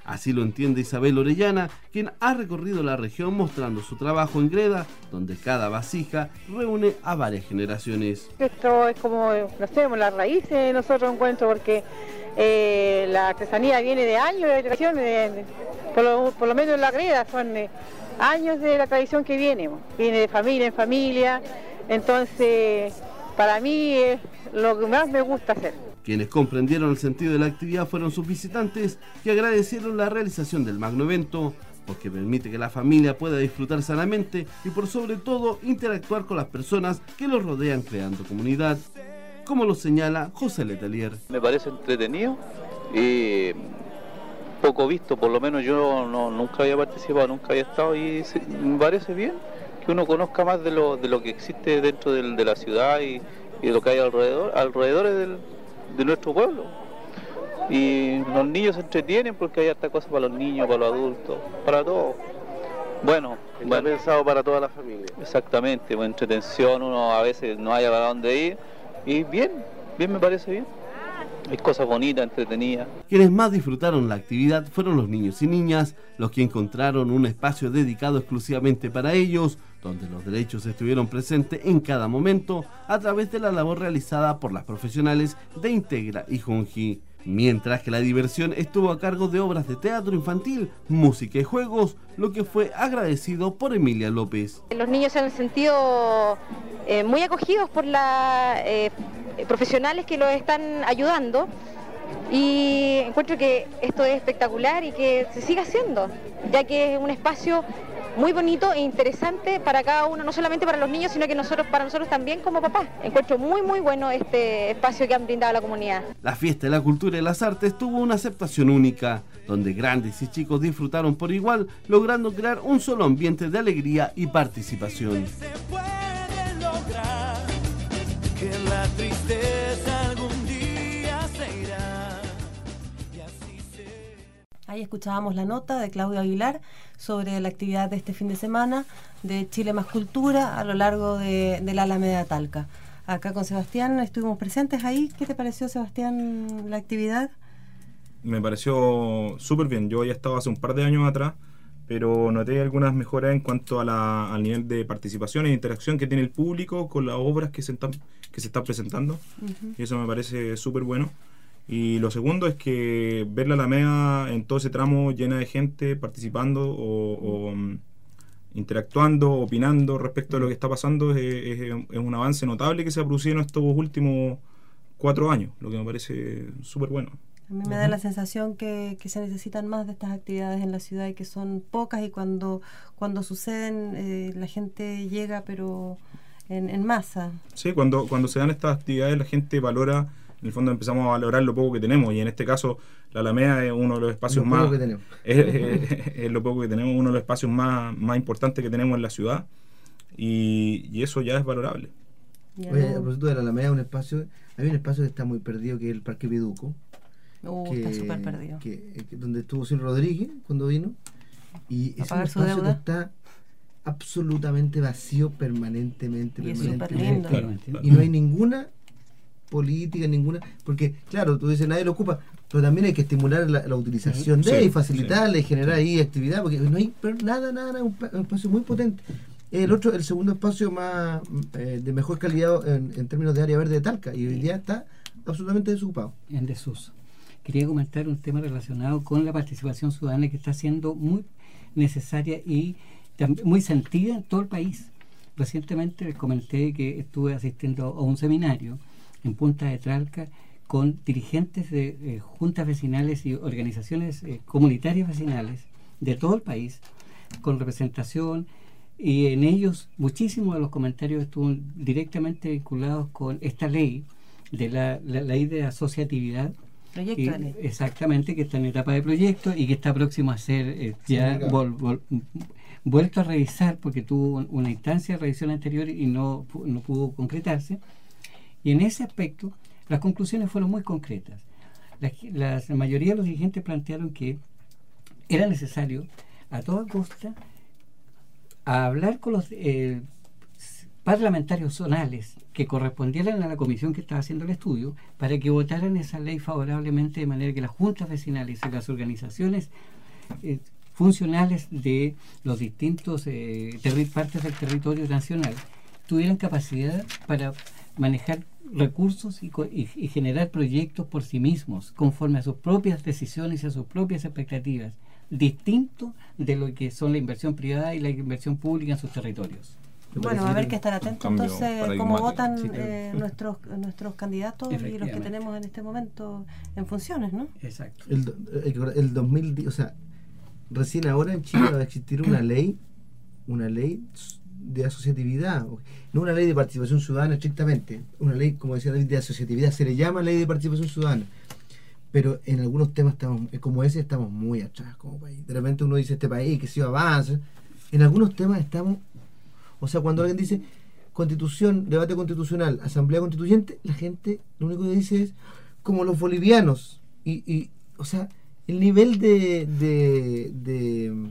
Speaker 7: Así lo entiende Isabel Orellana, quien ha recorrido la región mostrando su trabajo en Greda, donde cada vasija reúne a varias generaciones.
Speaker 9: Esto es como, no sé, la raíz de nosotros encuentro, porque eh, la artesanía viene de años de tradición, por, lo, menos en la Greda son eh, años de la tradición que viene, viene de familia en familia, entonces para mí es lo que más me gusta hacer.
Speaker 7: Quienes comprendieron el sentido de la actividad fueron sus visitantes que agradecieron la realización del magno evento porque permite que la familia pueda disfrutar sanamente y por sobre todo interactuar con las personas que los rodean creando comunidad, como lo señala José Letelier.
Speaker 10: Me parece entretenido y poco visto, por lo menos yo no, nunca había participado, nunca había estado y me parece bien que uno conozca más de lo, de lo que existe dentro de la ciudad y, y, de lo que hay alrededor, alrededor del, de nuestro pueblo. Y los niños se entretienen porque hay harta cosa para los niños, para los adultos, para todos. Bueno,
Speaker 11: Está
Speaker 10: bueno,
Speaker 11: pensado para toda la familia.
Speaker 10: exactamente, pues, entretención, uno a veces no haya para dónde ir. Y bien, bien me parece bien. Hay cosas bonitas, entretenidas.
Speaker 7: Quienes más disfrutaron la actividad fueron los niños y niñas, los que encontraron un espacio dedicado exclusivamente para ellos, donde los derechos estuvieron presentes en cada momento a través de la labor realizada por las profesionales de Integra y Junji. Mientras que la diversión estuvo a cargo de obras de teatro infantil, música y juegos, lo que fue agradecido por Emilia López.
Speaker 12: Los niños se han sentido eh, muy acogidos por las eh, profesionales que los están ayudando y encuentro que esto es espectacular y que se siga haciendo, ya que es un espacio muy bonito e interesante para cada uno, no solamente para los niños, sino que nosotros, para nosotros también como papás. Encuentro muy muy bueno este espacio que han brindado a la comunidad.
Speaker 7: La fiesta de la cultura y las artes tuvo una aceptación única, donde grandes y chicos disfrutaron por igual, logrando crear un solo ambiente de alegría y participación.
Speaker 1: Ahí escuchábamos la nota de Claudio Aguilar sobre la actividad de este fin de semana de Chile Más Cultura a lo largo de, de la Alameda Talca. Acá con Sebastián estuvimos presentes ahí. ¿Qué te pareció, Sebastián, la actividad?
Speaker 4: Me pareció súper bien. Yo ya estaba hace un par de años atrás, pero noté algunas mejoras en cuanto a la- al nivel de participación e interacción que tiene el público con las obras que se están, que se están presentando. Y eso me parece súper bueno. Y lo segundo es que ver la Alameda en todo ese tramo llena de gente participando o, o, mm, interactuando, opinando respecto a lo que está pasando es, es- es un avance notable que se ha producido en estos últimos cuatro años, lo que me parece súper bueno.
Speaker 1: A mí me da la sensación que, que se necesitan más de estas actividades en la ciudad y que son pocas y cuando, cuando suceden eh, la gente llega pero en, en masa.
Speaker 4: Sí, cuando, cuando se dan estas actividades la gente valora, en el fondo empezamos a valorar lo poco que tenemos y en este caso la Alameda es uno de los espacios
Speaker 5: Lo poco
Speaker 4: más...
Speaker 5: que tenemos. <laughs>
Speaker 4: Es, es- es lo poco que tenemos, uno de los espacios más, más importantes que tenemos en la ciudad y, y eso ya es valorable.
Speaker 1: Ya
Speaker 5: Oye,
Speaker 1: no-
Speaker 5: a propósito de la Alameda, un espacio, hay un espacio que está muy perdido que es el Parque Viduco.
Speaker 1: Uh, está súper perdido.
Speaker 5: que- que- donde estuvo Silvio Rodríguez cuando vino. Y es un espacio que está absolutamente vacío permanentemente.
Speaker 1: Y es
Speaker 5: permanentemente.
Speaker 1: lindo.
Speaker 5: Y no hay ninguna política, ninguna. Porque, claro, tú dices, nadie lo ocupa, pero también hay que estimular la, la utilización de
Speaker 4: Sí,
Speaker 5: y facilitarle y generar ahí actividad, porque no hay pero nada, nada, nada, un, un espacio muy potente. El otro, el segundo espacio más eh, de mejor calidad en, en términos de área verde de Talca, y hoy día está absolutamente desocupado.
Speaker 3: en desuso. Quería comentar un tema relacionado con la participación ciudadana que está siendo muy necesaria y muy sentida en todo el país. Recientemente les comenté que estuve asistiendo a un seminario en Punta de Tralca con dirigentes de eh, juntas vecinales y organizaciones eh, comunitarias vecinales de todo el país, con representación, y en ellos muchísimos de los comentarios estuvieron directamente vinculados con esta ley, de la, la ley de asociatividad,
Speaker 1: Proyecto
Speaker 3: y-
Speaker 1: de ley.
Speaker 3: Exactamente, que está en etapa de proyecto y que está próximo a ser eh, ya vol- vol- vuelto a revisar porque tuvo un- una instancia de revisión anterior y no, pu- no pudo concretarse. Y en ese aspecto, las conclusiones fueron muy concretas. La, mayoría de los dirigentes plantearon que era necesario, a toda costa, hablar con los eh, parlamentarios zonales que correspondieran a la comisión que estaba haciendo el estudio para que votaran esa ley favorablemente de manera que las juntas vecinales y las organizaciones eh, funcionales de los distintos eh, partes del territorio nacional tuvieran capacidad para manejar recursos y, co- y- y generar proyectos por sí mismos, conforme a sus propias decisiones y a sus propias expectativas, distinto de lo que son la inversión privada y la inversión pública en sus territorios.
Speaker 1: Bueno, a ver que estar atentos entonces cómo votan
Speaker 3: Sí, claro.
Speaker 1: eh, nuestros nuestros candidatos y los que tenemos en este momento en funciones, ¿no?
Speaker 3: Exacto.
Speaker 5: El, que acordar, el 2010, o sea, recién ahora en Chile va a existir una ley, una ley de asociatividad, no una ley de participación ciudadana estrictamente, una ley, como decía de asociatividad, se le llama ley de participación ciudadana, pero en algunos temas estamos, eh, como ese estamos muy atrás como país. De repente uno dice este país que sí avanza, en algunos temas estamos, o sea, cuando alguien dice constitución, debate constitucional, asamblea constituyente, la gente lo único que dice es como los bolivianos. Y, y o sea, el nivel de, de, de,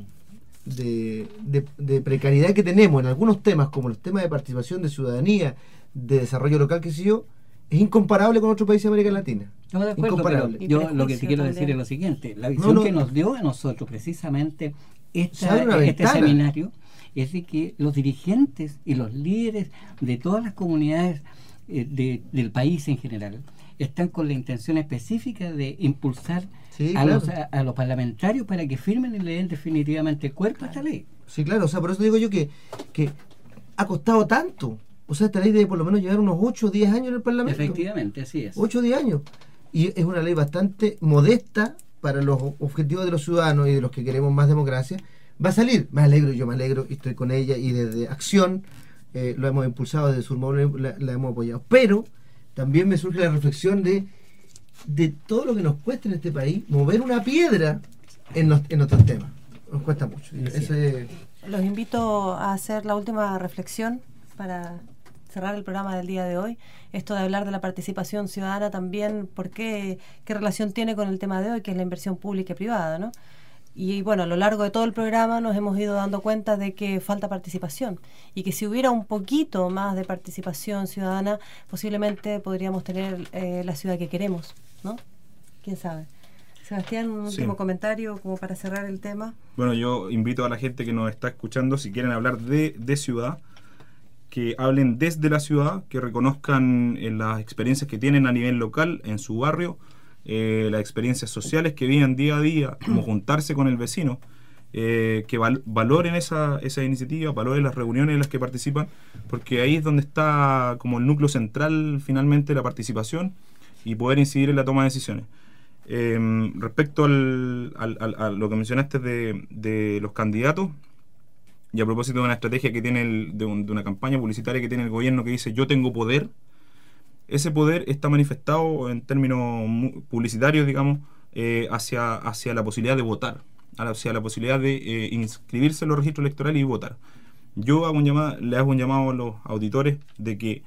Speaker 5: de, de- de precariedad que tenemos en algunos temas, como los temas de participación, de ciudadanía, de desarrollo local, que sé yo, es incomparable con otros países de América Latina.
Speaker 3: Estamos de acuerdo,
Speaker 5: Incomparable.
Speaker 3: pero yo lo que te
Speaker 1: prejuicio
Speaker 3: quiero
Speaker 1: también.
Speaker 3: decir es lo siguiente. La
Speaker 5: No,
Speaker 3: visión
Speaker 5: no.
Speaker 3: que nos dio a nosotros precisamente esta, este
Speaker 5: ventana.
Speaker 3: seminario es de que los dirigentes y los líderes de todas las comunidades eh, de- del país en general están con la intención específica de impulsar
Speaker 5: Sí,
Speaker 3: a,
Speaker 5: claro.
Speaker 3: los, a, a los parlamentarios para que firmen y le den definitivamente cuerpo a esta ley.
Speaker 5: Sí, claro, o sea, por eso digo yo que, que ha costado tanto. O sea, esta ley debe por lo menos llevar unos 8 o 10 años en el Parlamento.
Speaker 3: Efectivamente, así es.
Speaker 5: 8 o 10 años. Y es una ley bastante modesta para los objetivos de los ciudadanos y de los que queremos más democracia. Va a salir, me alegro, yo me alegro y estoy con ella y desde Acción eh, lo hemos impulsado, desde Surmóvil la, la hemos apoyado. Pero también me surge la reflexión de, de todo lo que nos cuesta en este país mover una piedra en, los- en nuestros temas. Nos cuesta mucho. Ese-
Speaker 1: Los invito a hacer la última reflexión para cerrar el programa del día de hoy. Esto de hablar de la participación ciudadana también, ¿por qué? ¿Qué relación tiene con el tema de hoy, que es la inversión pública y privada, ¿no? Y bueno, a lo largo de todo el programa nos hemos ido dando cuenta de que falta participación y que si hubiera un poquito más de participación ciudadana, posiblemente podríamos tener eh, la ciudad que queremos, ¿no? ¿Quién sabe? Sebastián, un
Speaker 4: Sí.
Speaker 1: último comentario como para cerrar el tema.
Speaker 4: Bueno, yo invito a la gente que nos está escuchando, si quieren hablar de, de ciudad, que hablen desde la ciudad, que reconozcan eh, las experiencias que tienen a nivel local, en su barrio, eh, las experiencias sociales que viven día a día, <clears throat> como juntarse con el vecino, eh, que val- valoren esa, esa iniciativa, valoren las reuniones en las que participan, porque ahí es donde está como el núcleo central finalmente la participación y poder incidir en la toma de decisiones. Eh, respecto al, a lo que mencionaste de, de los candidatos, y a propósito de una estrategia que tiene, el- de, un- de una campaña publicitaria que tiene el gobierno que dice yo tengo poder, ese poder está manifestado en términos publicitarios, digamos, eh, hacia, hacia la posibilidad de votar, hacia la posibilidad de eh, inscribirse en los registros electorales y votar. Yo hago un llamado, le hago un llamado a los auditores de que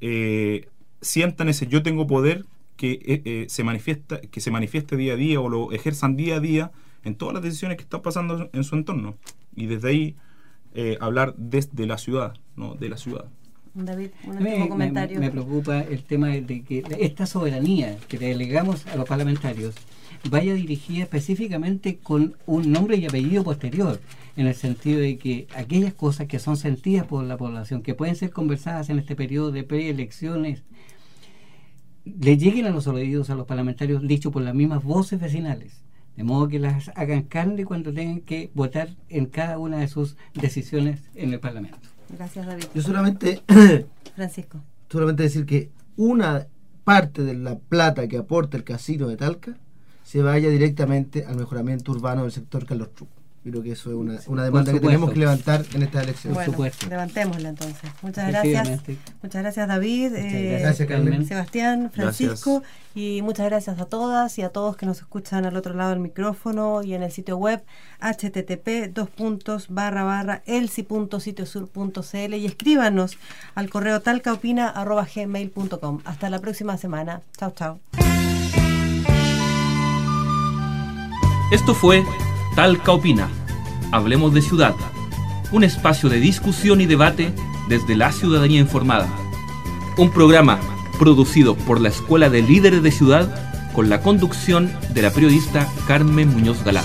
Speaker 4: eh, sientan ese yo tengo poder que eh, eh, se manifiesta que se manifieste día a día o lo ejerzan día a día en todas las decisiones que están pasando en su entorno. Y desde ahí eh, hablar desde la ciudad no de la ciudad.
Speaker 1: David, un último
Speaker 3: me,
Speaker 1: comentario.
Speaker 3: me preocupa el tema de que esta soberanía que delegamos a los parlamentarios vaya dirigida específicamente con un nombre y apellido posterior, en el sentido de que aquellas cosas que son sentidas por la población, que pueden ser conversadas en este periodo de preelecciones, le lleguen a los oídos a los parlamentarios dicho por las mismas voces vecinales, de modo que las hagan carne cuando tengan que votar en cada una de sus decisiones en el Parlamento.
Speaker 1: Gracias, David.
Speaker 5: Yo solamente <coughs>
Speaker 1: Francisco.
Speaker 5: solamente decir que una parte de la plata que aporta el casino de Talca se vaya directamente al mejoramiento urbano del sector Carlos Truk. Creo que eso es una, una demanda que
Speaker 3: supuesto.
Speaker 5: tenemos que levantar en esta elección.
Speaker 1: Bueno, levantémosla entonces. Muchas gracias. Muchas gracias, David. eh,
Speaker 5: gracias, Carmen.
Speaker 1: Sebastián, Francisco.
Speaker 4: Gracias.
Speaker 1: Y muchas gracias a todas y a todos que nos escuchan al otro lado del micrófono y en el sitio web http dos puntos barra barra elsi.sitiosur.cl y escríbanos al correo talcaopina arroba gmail.com. Hasta la próxima semana. Chao, chao.
Speaker 2: Esto fue Talca Opina. Hablemos de ciudad. Un espacio de discusión y debate desde la ciudadanía informada. Un programa producido por la Escuela de Líderes de Ciudad con la conducción de la periodista Carmen Muñoz Galán.